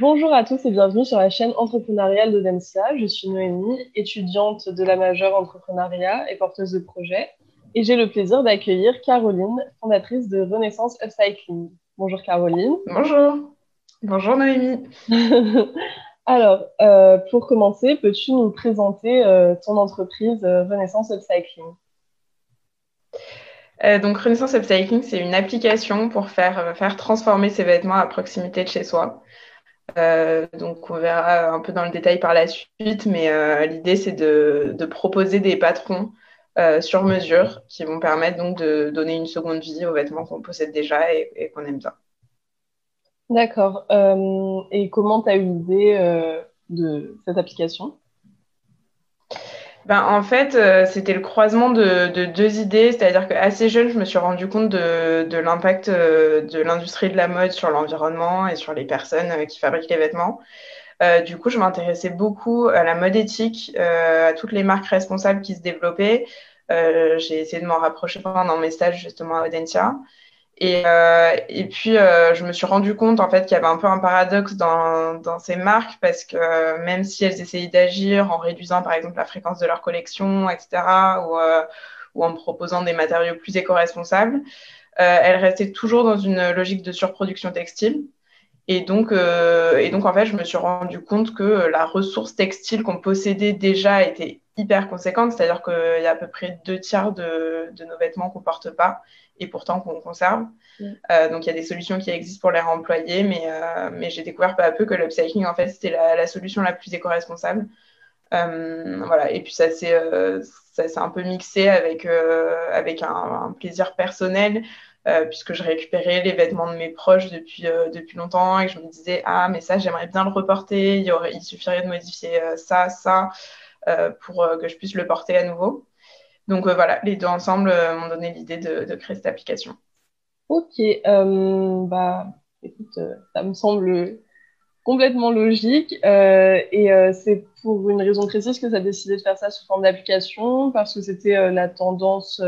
Bonjour à tous et bienvenue sur la chaîne entrepreneuriale de Densia. Je suis Noémie, étudiante de la majeure entrepreneuriat et porteuse de projet. Et j'ai le plaisir d'accueillir Caroline, fondatrice de Renaissance Upcycling. Bonjour Caroline. Bonjour. Bonjour Noémie. Alors, euh, pour commencer, peux-tu nous présenter euh, ton entreprise euh, Renaissance Upcycling? Donc Renaissance Upcycling, c'est une application pour faire, faire transformer ses vêtements à proximité de chez soi. Euh, donc, on verra un peu dans le détail par la suite, mais euh, l'idée, c'est de, proposer des patrons euh, sur mesure qui vont permettre donc de donner une seconde vie aux vêtements qu'on possède déjà et, qu'on aime bien. D'accord. et comment tu as eu l'idée de cette application? Ben, en fait, euh, c'était le croisement de, deux idées. C'est-à-dire qu'assez jeune, je me suis rendu compte de, l'impact euh, de l'industrie de la mode sur l'environnement et sur les personnes euh, qui fabriquent les vêtements. du coup, je m'intéressais beaucoup à la mode éthique, à toutes les marques responsables qui se développaient. J'ai essayé de m'en rapprocher pendant mes stages justement à Audencia. Et, euh, et puis, euh, je me suis rendu compte en fait qu'il y avait un peu un paradoxe dans, ces marques parce que euh, même si elles essayaient d'agir en réduisant par exemple la fréquence de leur collection, etc., ou, en proposant des matériaux plus éco-responsables, elles restaient toujours dans une logique de surproduction textile. Et donc, en fait, je me suis rendu compte que la ressource textile qu'on possédait déjà était hyper conséquente, c'est-à-dire qu'il y a à peu près deux tiers de nos vêtements qu'on ne porte pas et pourtant qu'on conserve. Mm. Euh, donc il y a des solutions qui existent pour les réemployer, mais, euh, mais j'ai découvert peu à peu que l'upcycling, en fait, c'était la, solution la plus éco-responsable. Euh, voilà. Et puis ça s'est un peu mixé avec, avec un, plaisir personnel. puisque je récupérais les vêtements de mes proches depuis, depuis longtemps et que je me disais ah mais ça j'aimerais bien le reporter il, y aurait, il suffirait de modifier ça ça pour que je puisse le porter à nouveau donc euh, voilà, les deux ensemble euh, m'ont donné l'idée de, créer cette application. Ok, euh, bah écoute, ça me semble complètement logique. et c'est pour une raison précise que tu as décidé de faire ça sous forme d'application, parce que c'était la tendance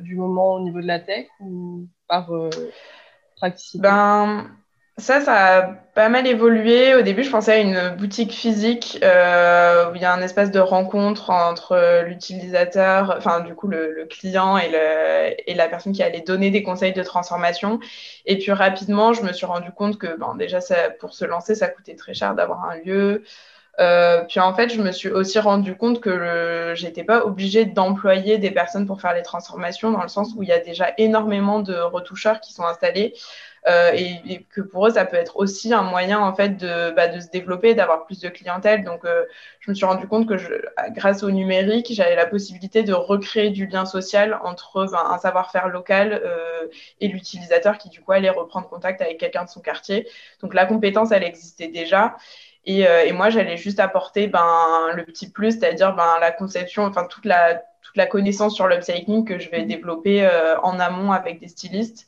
du moment au niveau de la tech ou par praticité? Ben, ça, ça a pas mal évolué. Au début, je pensais à une boutique physique euh, où il y a un espace de rencontre entre l'utilisateur, enfin du coup le, client et, le, et, la personne qui allait donner des conseils de transformation. Et puis rapidement, je me suis rendu compte que bon, déjà, ça, pour se lancer, ça coûtait très cher d'avoir un lieu. Euh, puis en fait, je me suis aussi rendu compte que j'étais pas obligée d'employer des personnes pour faire les transformations, dans le sens où il y a déjà énormément de retoucheurs qui sont installés. Euh, et, que pour eux, ça peut être aussi un moyen en fait de, bah, de se développer, d'avoir plus de clientèle. Donc, euh, je me suis rendu compte que je, grâce au numérique, j'avais la possibilité de recréer du lien social entre ben, un savoir-faire local euh, et l'utilisateur qui du coup allait reprendre contact avec quelqu'un de son quartier. Donc, la compétence, elle existait déjà. Et, et moi, j'allais juste apporter ben, le petit plus, c'est-à-dire ben, la conception, enfin toute la, toute la connaissance sur l'upcycling que je vais mmh. développer en amont avec des stylistes.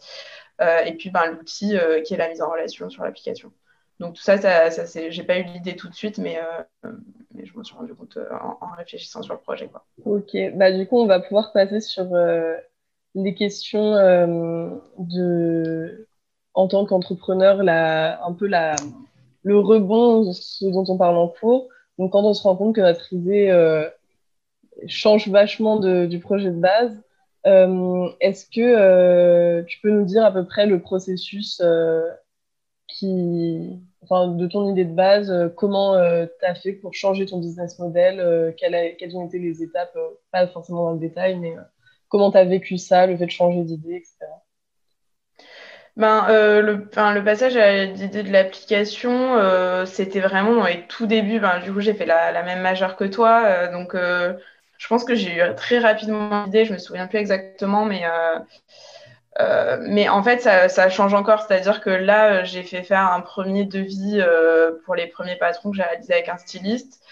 Euh, et puis ben, l'outil euh, qui est la mise en relation sur l'application. Donc tout ça, ça, ça j'ai pas eu l'idée tout de suite, mais, euh, je m'en suis rendu compte en, réfléchissant sur le projet. Ok, bah, du coup, on va pouvoir passer sur les questions de, en tant qu'entrepreneur, un peu le rebond, ce dont on parle en cours. Donc quand on se rend compte que notre idée change vachement du projet de base, est-ce que euh, tu peux nous dire à peu près le processus euh, qui, enfin, de ton idée de base, comment tu as fait pour changer ton business model, quelles, ont été les étapes, pas forcément dans le détail, mais comment tu as vécu ça, le fait de changer d'idée, etc. Ben, le, le, passage à l'idée de l'application, c'était vraiment dans les tout débuts. Ben, du coup, j'ai fait la, la, même majeure que toi. donc, je pense que j'ai eu très rapidement l'idée, je me souviens plus exactement, mais, euh, euh, mais en fait, ça, change encore. C'est-à-dire que là, j'ai fait faire un premier devis euh, pour les premiers patrons que j'ai réalisé avec un styliste.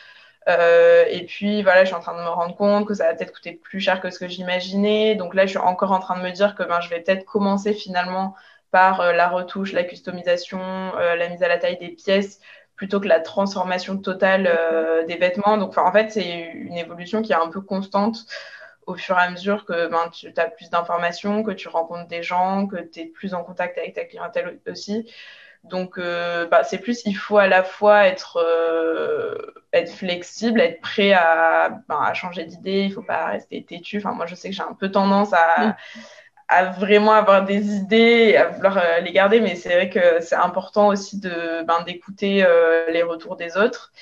et puis voilà, je suis en train de me rendre compte que ça va peut-être coûter plus cher que ce que j'imaginais. Donc là, je suis encore en train de me dire que ben, je vais peut-être commencer finalement par la retouche, la customisation, la mise à la taille des pièces, plutôt que la transformation totale euh, des vêtements. Donc, en fait, c'est une évolution qui est un peu constante au fur et à mesure que ben, tu as plus d'informations, que tu rencontres des gens, que tu es plus en contact avec ta clientèle aussi, Donc, bah, c'est plus, il faut à la fois être, être flexible, être prêt à, ben, à changer d'idée, il ne faut pas rester têtu. Enfin, moi, je sais que j'ai un peu tendance à, à vraiment avoir des idées à vouloir euh, les garder, mais c'est vrai que c'est important aussi de ben, d'écouter euh, les retours des autres,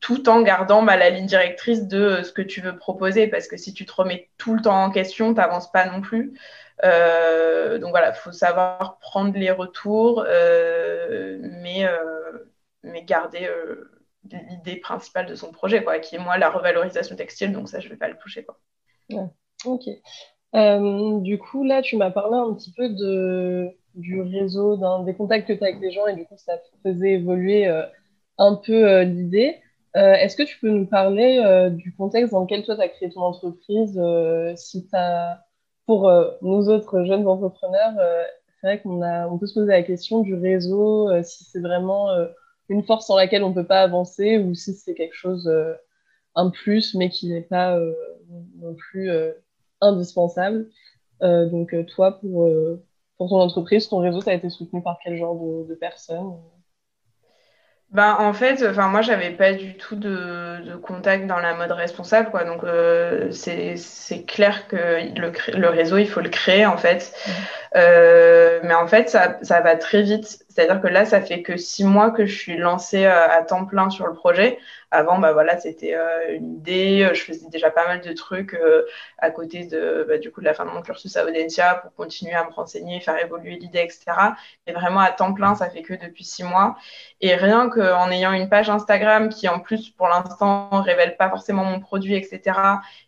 tout en gardant bah, la ligne directrice de euh, ce que tu veux proposer, parce que si tu te remets tout le temps en question, tu n'avances pas non plus. donc voilà, il faut savoir prendre les retours, mais, mais garder l'idée principale de son projet, quoi, qui est moi la revalorisation textile, donc ça je ne vais pas le toucher. Quoi. Ok. Euh, du coup, là, tu m'as parlé un petit peu du réseau, des contacts que tu as avec des gens et du coup, ça faisait évoluer euh, un peu euh, l'idée. Est-ce que tu peux nous parler du contexte dans lequel toi, tu as créé ton entreprise si as, Pour nous autres jeunes entrepreneurs, c'est vrai qu'on on peut se poser la question du réseau, si c'est vraiment une force sans laquelle on ne peut pas avancer ou si c'est quelque chose, un plus, mais qui n'est pas non plus indispensable. Euh, donc, euh, toi, pour, euh, pour ton entreprise, ton réseau, ça a été soutenu par quel genre de, personnes? Ben, en fait, enfin moi j'avais pas du tout de, de, contact dans la mode responsable quoi. Donc c'est clair que le, le, réseau il faut le créer en fait. Mmh. mais en fait ça, ça va très vite. C'est-à-dire que là ça fait que six mois que je suis lancée à temps plein sur le projet. Avant, bah voilà, c'était euh, une idée. Je faisais déjà pas mal de trucs euh, à côté de, bah, du coup, de la fin de mon cursus à Audencia pour continuer à me renseigner, faire évoluer l'idée, etc. Mais vraiment à temps plein, ça fait que depuis six mois. Et rien qu'en ayant une page Instagram qui, en plus, pour l'instant, révèle pas forcément mon produit, etc.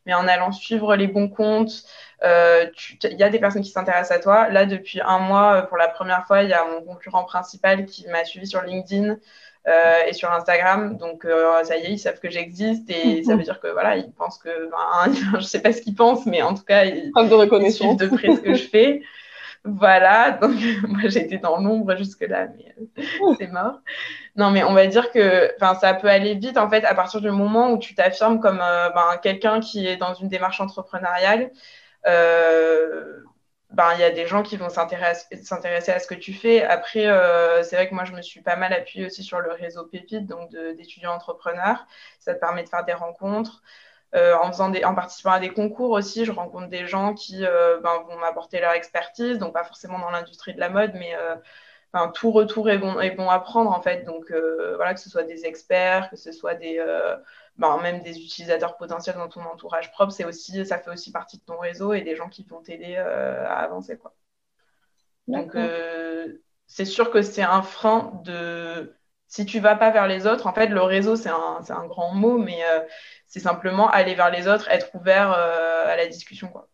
Mais en allant suivre les bons comptes, euh, il y a des personnes qui s'intéressent à toi. Là, depuis un mois, pour la première fois, il y a mon concurrent principal qui m'a suivi sur LinkedIn. Euh, et sur Instagram. Donc, euh, ça y est, ils savent que j'existe et ça veut dire que voilà, ils pensent que, ben, je sais pas ce qu'ils pensent, mais en tout cas, ils, de suivent de près ce que je fais. Voilà, donc moi j'étais dans l'ombre jusque-là, mais euh, c'est mort. Non, mais on va dire que ça peut aller vite en fait à partir du moment où tu t'affirmes comme ben, quelqu'un qui est dans une démarche entrepreneuriale. Euh, ben, il y a des gens qui vont s'intéresser à ce que tu fais. Après, euh, c'est vrai que moi, je me suis pas mal appuyée aussi sur le réseau Pépite, donc d'étudiants entrepreneurs. Ça te permet de faire des rencontres. Euh, en, faisant des, en participant à des concours aussi, je rencontre des gens qui euh, ben, vont m'apporter leur expertise, donc pas forcément dans l'industrie de la mode, mais ben, tout retour est bon, est bon à prendre en fait. Donc voilà, que ce soit des experts, que ce soit des ben, même des utilisateurs potentiels dans ton entourage propre, c'est aussi, ça fait aussi partie de ton réseau et des gens qui vont t'aider euh, à avancer. Quoi. Donc, euh, c'est sûr que c'est un frein de. Si tu vas pas vers les autres, en fait, le réseau, c'est un, un, grand mot, mais euh, c'est simplement aller vers les autres, être ouvert à la discussion. Quoi.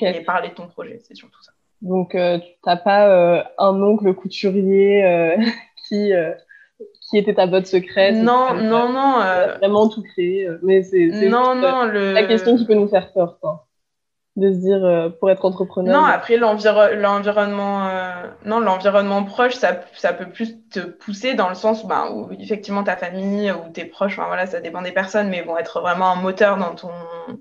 Et parler de ton projet, c'est surtout ça. Donc, tu n'as pas un oncle couturier qui qui était ta botte secrète. Non, non, non. Euh... Vraiment tout créé. Euh, mais c'est non, non, le... la question qui peut nous faire peur, quoi. De se dire, euh, pour être entrepreneur. Non, après, l'environnement euh, non, l'environnement proche, ça, ça peut plus te pousser dans le sens ben, où, effectivement, ta famille ou tes proches, enfin, voilà, ça dépend des personnes, mais vont être vraiment un moteur dans ton euh,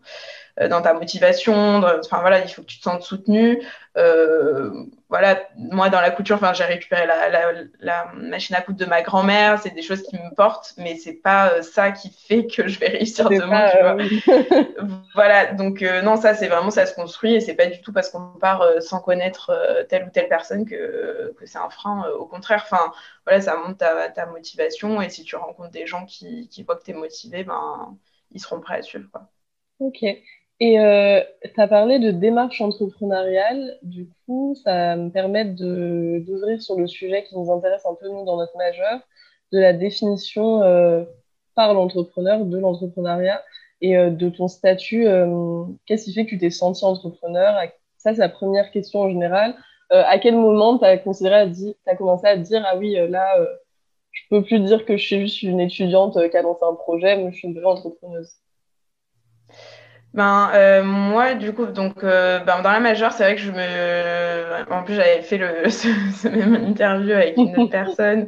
dans ta motivation. enfin voilà, il faut que tu te sentes soutenu. Euh, voilà, moi dans la couture, enfin j'ai récupéré la, la, la, machine à coudre de ma grand-mère. C'est des choses qui me portent, mais c'est pas euh, ça qui fait que je vais réussir demain. voilà, donc non, ça c'est vraiment ça se construit et c'est pas du tout parce qu'on part sans connaître telle ou telle personne que, que c'est un frein. au contraire, enfin voilà, ça monte ta, ta, motivation et si tu rencontres des gens qui, qui voient que tu es motivé, ben ils seront prêts à suivre. Quoi. Ok. Et euh, tu as parlé de démarche entrepreneuriale. Du coup, ça me permet d'ouvrir sur le sujet qui nous intéresse un peu, nous, dans notre majeur, de la définition euh, par l'entrepreneur de l'entrepreneuriat et euh, de ton statut. Euh, qu'est-ce qui fait que tu t'es senti entrepreneur? Ça, c'est la première question en général. À quel moment tu as, as commencé à dire Ah oui, là, je peux plus dire que je suis juste une étudiante qui a lancé un projet, mais je suis une vraie entrepreneuse? Ben, euh, moi, du coup, donc, euh, ben, dans la majeure, c'est vrai que je me. En plus, j'avais fait le, ce, même interview avec une autre personne.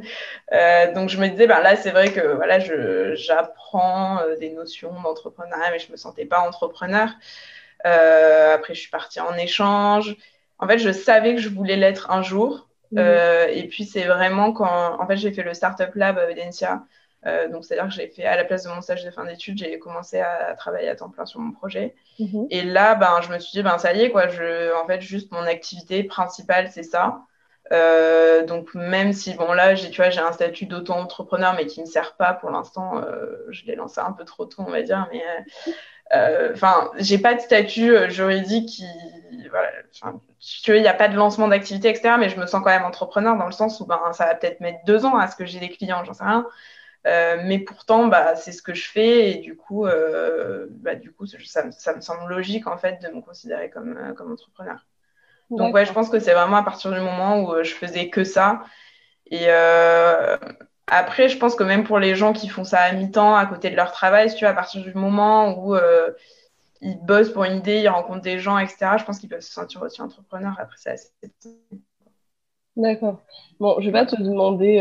Euh, donc, je me disais, ben, là, c'est vrai que voilà, j'apprends des notions d'entrepreneuriat, mais je me sentais pas entrepreneur. après, je suis partie en échange. En fait, je savais que je voulais l'être un jour. Mhm. et puis, c'est vraiment quand, en fait, j'ai fait le Startup Lab à Evidencia. donc, c'est-à-dire que j'ai fait, à la place de mon stage de fin d'études, j'ai commencé à, travailler à temps plein sur mon projet. Mhm. Et là, ben, je me suis dit, ben, ça y est, quoi, je, en fait, juste mon activité principale, c'est ça. Euh, donc même si bon là j'ai tu vois j'ai un statut d'auto-entrepreneur mais qui me sert pas pour l'instant euh, je l'ai lancé un peu trop tôt on va dire mais euh, enfin j'ai pas de statut juridique qui voilà tu vois il n'y a pas de lancement d'activité etc mais je me sens quand même entrepreneur dans le sens où ben ça va peut-être mettre deux ans à ce que j'ai des clients j'en sais rien mais pourtant bah c'est ce que je fais et du coup bah, du coup ça, ça, me semble logique en fait de me considérer comme comme entrepreneur donc ouais, je pense que c'est vraiment à partir du moment où euh, je faisais que ça. Et euh, après, je pense que même pour les gens qui font ça à mi-temps, à côté de leur travail, si tu vois, à partir du moment où euh, ils bossent pour une idée, ils rencontrent des gens, etc., je pense qu'ils peuvent se sentir aussi entrepreneurs. Après, c'est assez... D'accord. Bon, je vais pas te demander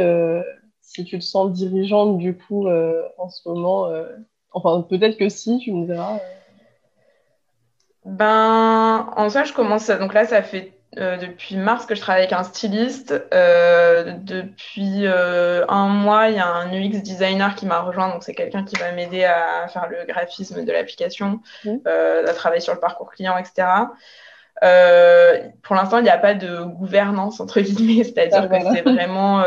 si tu te sens dirigeante du coup en ce moment. Enfin, peut-être que si, tu me diras. Ben, en soi, je commence. Donc là, ça fait euh, depuis mars que je travaille avec un styliste. Euh, depuis euh, un mois, il y a un UX designer qui m'a rejoint. Donc, c'est quelqu'un qui va m'aider à faire le graphisme de l'application, mmh. à travailler sur le parcours client, etc. pour l'instant, il n'y a pas de gouvernance, entre guillemets, c'est-à-dire que c'est vraiment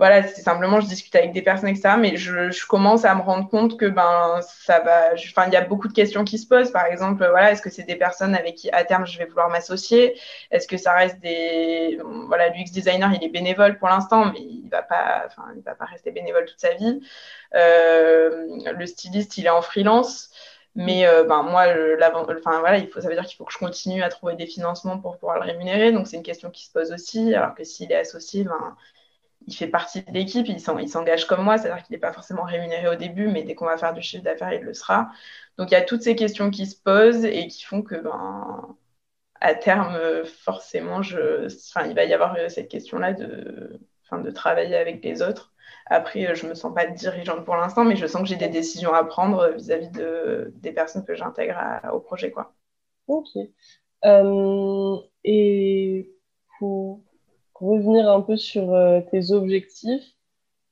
voilà, c'est simplement, je discute avec des personnes, etc. Mais je, commence à me rendre compte que ben ça va. Enfin, il y a beaucoup de questions qui se posent. Par exemple, voilà, est-ce que c'est des personnes avec qui à terme je vais vouloir m'associer? Est-ce que ça reste des voilà, l'UX designer, il est bénévole pour l'instant, mais il va pas, enfin, il va pas rester bénévole toute sa vie. Euh, le styliste, il est en freelance. Mais euh, ben, moi, enfin, voilà, il faut, ça veut dire qu'il faut que je continue à trouver des financements pour pouvoir le rémunérer. Donc, c'est une question qui se pose aussi. Alors que s'il est associé, ben, fait partie de l'équipe, il s'engage comme moi, c'est-à-dire qu'il n'est pas forcément rémunéré au début, mais dès qu'on va faire du chiffre d'affaires, il le sera. Donc il y a toutes ces questions qui se posent et qui font que, ben, à terme, forcément, je, il va y avoir cette question-là de, de travailler avec les autres. Après, je ne me sens pas dirigeante pour l'instant, mais je sens que j'ai des décisions à prendre vis-à-vis de, des personnes que j'intègre au projet. Quoi. Ok. Euh, et pour revenir un peu sur euh, tes objectifs,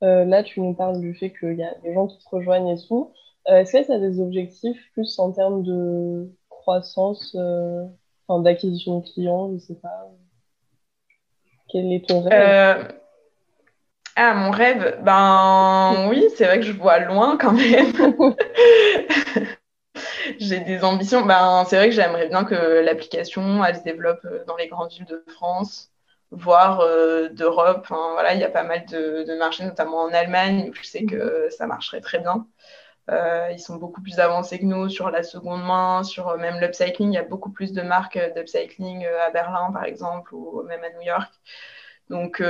euh, là, tu nous parles du fait qu'il y a des gens qui te rejoignent et tout. Euh, est-ce que tu as des objectifs plus en termes de croissance, d'acquisition de clients, je ne sais pas Quel est ton rêve? Ah, mon rêve? Ben oui, c'est vrai que je vois loin quand même. J'ai des ambitions. Ben, c'est vrai que j'aimerais bien que l'application, se développe dans les grandes villes de France voire euh, d'Europe. voilà, il y a pas mal de, marchés, notamment en Allemagne, où je sais que ça marcherait très bien. Euh, ils sont beaucoup plus avancés que nous sur la seconde main, sur euh, même l'upcycling. Il y a beaucoup plus de marques d'upcycling à Berlin, par exemple, ou même à New York. Donc,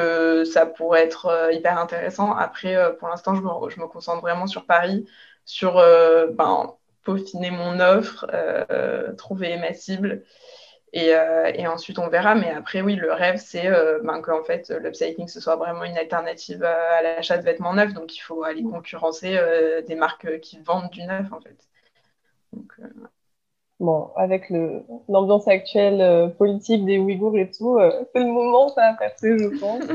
ça pourrait être hyper intéressant. Après, pour l'instant, je me, je me, concentre vraiment sur Paris, sur ben, peaufiner mon offre, trouver ma cible euh, et, ensuite, on verra. Mais après, oui, le rêve, c'est euh, ben, qu'en fait, l'upcycling, ce soit vraiment une alternative à, l'achat de vêtements neufs. Donc, il faut aller concurrencer euh, des marques qui vendent du neuf, en fait. Bon, avec l'ambiance actuelle politique des Ouïghours et tout, c'est le moment, ça, à percer, je pense.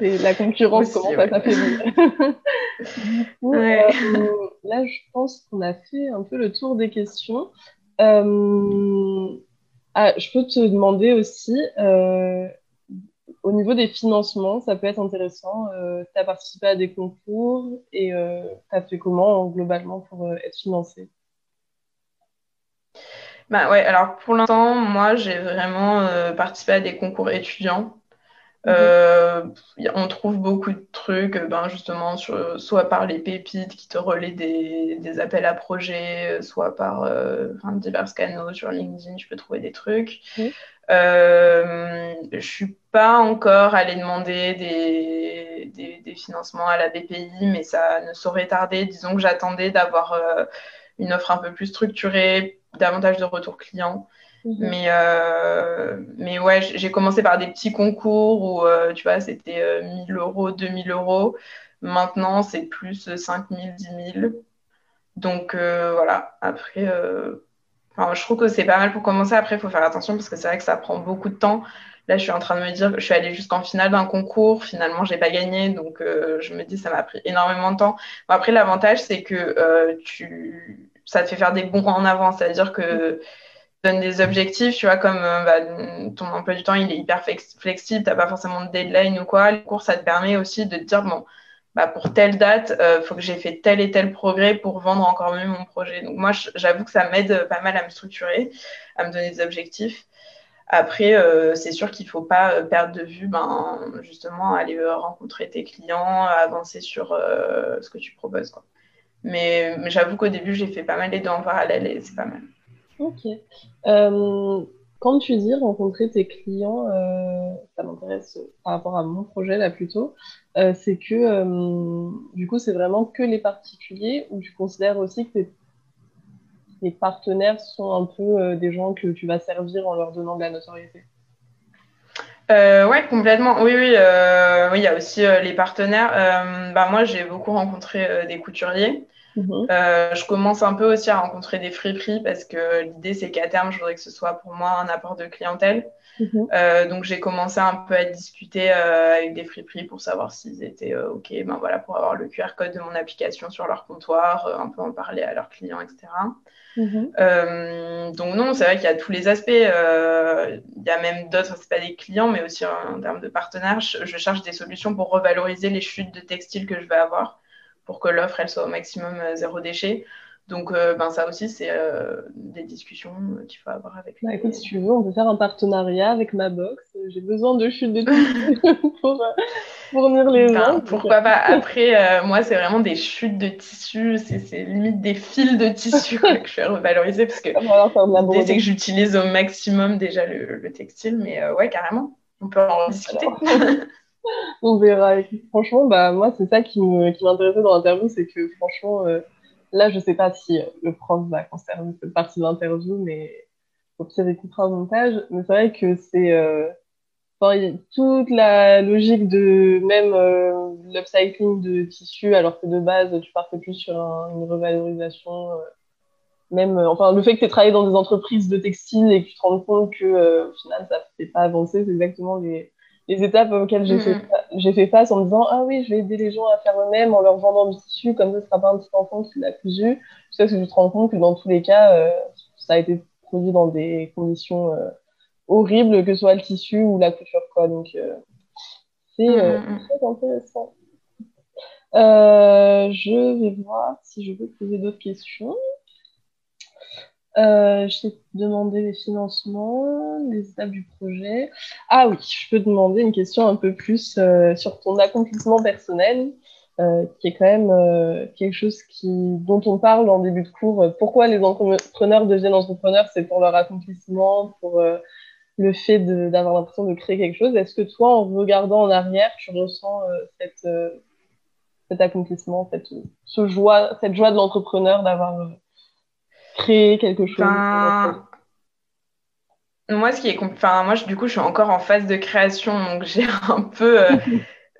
Et la concurrence commence à s'affaiblir. ouais. là, je pense qu'on a fait un peu le tour des questions. Ah, je peux te demander aussi, euh, au niveau des financements, ça peut être intéressant. Euh, tu as participé à des concours et euh, tu as fait comment globalement pour être financé? Bah ouais, alors pour l'instant, moi j'ai vraiment participé à des concours étudiants. Euh, on trouve beaucoup de trucs, ben justement, soit par les pépites qui te relaient des, appels à projets, soit par euh, divers canaux sur LinkedIn, je peux trouver des trucs. Euh, je suis pas encore allée demander des, des, financements à la BPI, mais ça ne saurait tarder. Disons que j'attendais d'avoir euh, une offre un peu plus structurée, davantage de retours clients. Mhm. Mais, euh, mais ouais, j'ai commencé par des petits concours où, euh, tu vois, c'était 1000 euh, euros, 2000 euros. Maintenant, c'est plus 5000, 10 000. Donc voilà, après, je trouve que c'est pas mal pour commencer. Après, il faut faire attention parce que c'est vrai que ça prend beaucoup de temps. Là, je suis en train de me dire je suis allée jusqu'en finale d'un concours. Finalement, j'ai pas gagné. Donc, euh, je me dis, ça m'a pris énormément de temps. après, l'avantage, c'est que euh, tu... ça te fait faire des bons en avant. C'est-à-dire que donnes des objectifs, tu vois, comme euh, bah, ton emploi du temps, il est hyper flexible. Tu n'as pas forcément de deadline ou quoi. Le cours, ça te permet aussi de te dire, bon, bah, pour telle date, il faut que j'ai fait tel et tel progrès pour vendre encore mieux mon projet. Donc, moi, j'avoue que ça m'aide pas mal à me structurer, à me donner des objectifs. Après, euh, c'est sûr qu'il ne faut pas euh, perdre de vue, ben, justement, aller euh, rencontrer tes clients, avancer sur ce que tu proposes. Quoi. Mais, j'avoue qu'au début, j'ai fait pas mal les deux en parallèle et c'est pas mal. Ok. quand tu dis rencontrer tes clients, ça m'intéresse par rapport à mon projet là plutôt, c'est que du coup, c'est vraiment que les particuliers ou tu considères aussi que tu es les partenaires sont un peu euh, des gens que tu vas servir en leur donnant de la notoriété? Euh, ouais, complètement. Oui, oui, euh, oui, il y a aussi les partenaires. bah, moi, j'ai beaucoup rencontré des couturiers. Mhm. je commence un peu aussi à rencontrer des friperies parce que l'idée, c'est qu'à terme, je voudrais que ce soit pour moi un apport de clientèle. Mhm. donc, j'ai commencé un peu à discuter avec des friperies pour savoir s'ils étaient OK, ben voilà, pour avoir le QR code de mon application sur leur comptoir, un peu en parler à leurs clients, etc. Mhm. Euh, donc non, c'est vrai qu'il y a tous les aspects. Euh, il y a même d'autres, c'est pas des clients, mais aussi en, termes de partenaires. Je, cherche des solutions pour revaloriser les chutes de textiles que je vais avoir, pour que l'offre elle soit au maximum euh, zéro déchet. Donc, ben, ça aussi, c'est des discussions qu'il faut avoir avec. Bah, écoute, si tu veux, on peut faire un partenariat avec ma box. J'ai besoin de chutes de pour, fournir les gens. pourquoi pas Après, euh, moi, c'est vraiment des chutes de tissu, c'est limite des fils de tissu que je vais revaloriser parce que c'est que j'utilise au maximum déjà le, textile, mais euh, ouais, carrément, on peut en discuter. on verra. franchement, bah, moi, c'est ça qui m'intéressait dans l'interview, c'est que franchement, euh, là, je sais pas si le prof va conserver cette partie de l'interview, mais au pire, écoutera au montage. Mais c'est vrai que c'est toute la logique de même euh, l'upcycling de tissu, alors que de base, tu partais plus sur une revalorisation. Euh, même, euh, enfin, le fait que tu aies travaillé dans des entreprises de textile et que tu te rends compte que, au final, ça ne fait pas avancer, c'est exactement les, les, étapes auxquelles j'ai fait, mm-hmm. fait, face en me disant Ah oui, je vais aider les gens à faire eux-mêmes en leur vendant du tissu, comme ça, ce sera pas un petit enfant qui l'a cousu. Jusqu'à ce que tu te rends compte que dans tous les cas, ça a été produit dans des conditions horrible, que ce soit le tissu ou la couture, quoi. Donc, euh, c'est euh, mm, mm, mm. très intéressant. Euh, je vais voir si je peux poser d'autres questions. Je t'ai demandé les financements, les étapes du projet. Ah oui, je peux demander une question un peu plus sur ton accomplissement personnel, qui est quand même quelque chose qui, dont on parle en début de cours. Pourquoi les entrepreneurs deviennent entrepreneurs? C'est pour leur accomplissement, pour le fait d'avoir l'impression de créer quelque chose. Est-ce que toi, en regardant en arrière, tu ressens euh, cette, euh, cet accomplissement, cette, ce joie, cette joie de l'entrepreneur d'avoir euh, créé quelque chose Moi, ce qui est, enfin, moi, du coup, je suis encore en phase de création, donc j'ai un peu,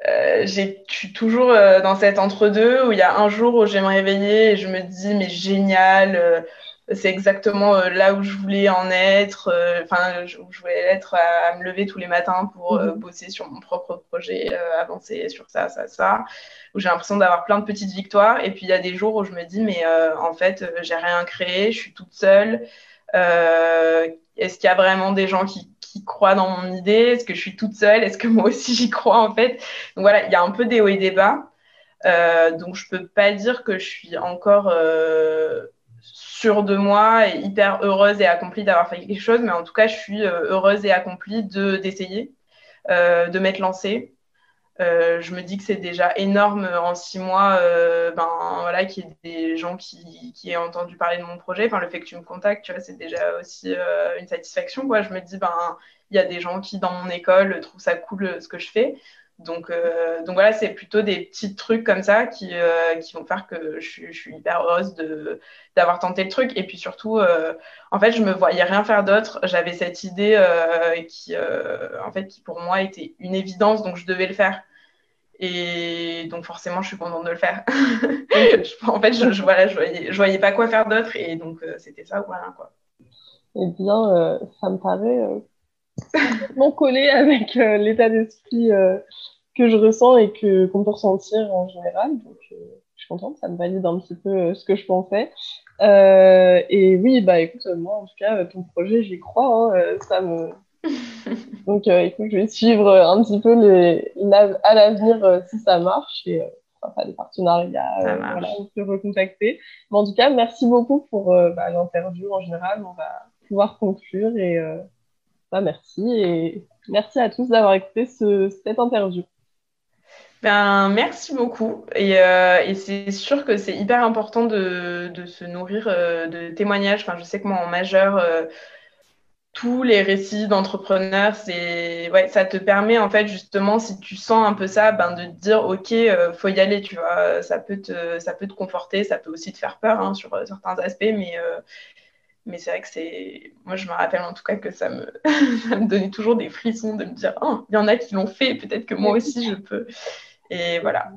j'ai, je suis toujours dans cet entre-deux où il y a un jour où je vais me réveiller et je me dis, mais génial c'est exactement euh, là où je voulais en être, euh, enfin, où je voulais être à, me lever tous les matins pour euh, mhm. bosser sur mon propre projet, avancer sur ça, ça, ça, où j'ai l'impression d'avoir plein de petites victoires. Et puis il y a des jours où je me dis, mais en fait, j'ai rien créé, je suis toute seule. Est-ce qu'il y a vraiment des gens qui, qui croient dans mon idée? Est-ce que je suis toute seule? Est-ce que moi aussi j'y crois en fait? Donc voilà, il y a un peu des hauts et des bas. donc je peux pas dire que je suis encore de moi et hyper heureuse et accomplie d'avoir fait quelque chose, mais en tout cas, je suis euh, heureuse et accomplie de d'essayer, euh, de m'être lancée. Euh, je me dis que c'est déjà énorme en six mois, ben voilà, qu'il y ait des gens qui, qui aient entendu parler de mon projet. Enfin, le fait que tu me contactes, tu vois, c'est déjà aussi une satisfaction, quoi. Je me dis, ben, il y a des gens qui dans mon école trouvent ça cool ce que je fais. Donc, euh, donc voilà, c'est plutôt des petits trucs comme ça qui, euh, qui vont faire que je, suis hyper heureuse d'avoir tenté le truc. Et puis surtout, euh, en fait, je me voyais rien faire d'autre. J'avais cette idée qui, en fait, qui pour moi était une évidence, donc je devais le faire. Et donc forcément, je suis contente de le faire. en fait, je, je, voilà, je, voyais, je voyais pas quoi faire d'autre, et donc c'était ça ou rien quoi. Eh bien, ça me paraît mon collé avec l'état d'esprit que je ressens et que qu'on peut ressentir en général. Donc, je suis contente, ça me valide un petit peu ce que je pensais. et oui, bah écoute, moi en tout cas, ton projet, j'y crois. Hein, ça me donc, euh, écoute, je vais suivre un petit peu les, à l'avenir euh, si ça marche et euh, enfin, des partenariats, voilà, on peut recontacter. Mais en tout cas, merci beaucoup pour bah, l'interview en général. On va pouvoir conclure et bah, merci et merci à tous d'avoir écouté ce, cette interview. Ben, merci beaucoup. Et, et c'est sûr que c'est hyper important de, se nourrir de témoignages. Enfin, je sais que moi, en majeur, tous les récits d'entrepreneurs, ouais, ça te permet en fait justement si tu sens un peu ça, ben de te dire ok, euh, faut y aller, tu vois, ça peut te ça peut te conforter, ça peut aussi te faire peur hein, sur euh, certains aspects, mais euh, mais c'est vrai que c'est moi je me rappelle en tout cas que ça me ça me donnait toujours des frissons de me dire oh, il y en a qui l'ont fait, peut-être que moi aussi je peux et voilà.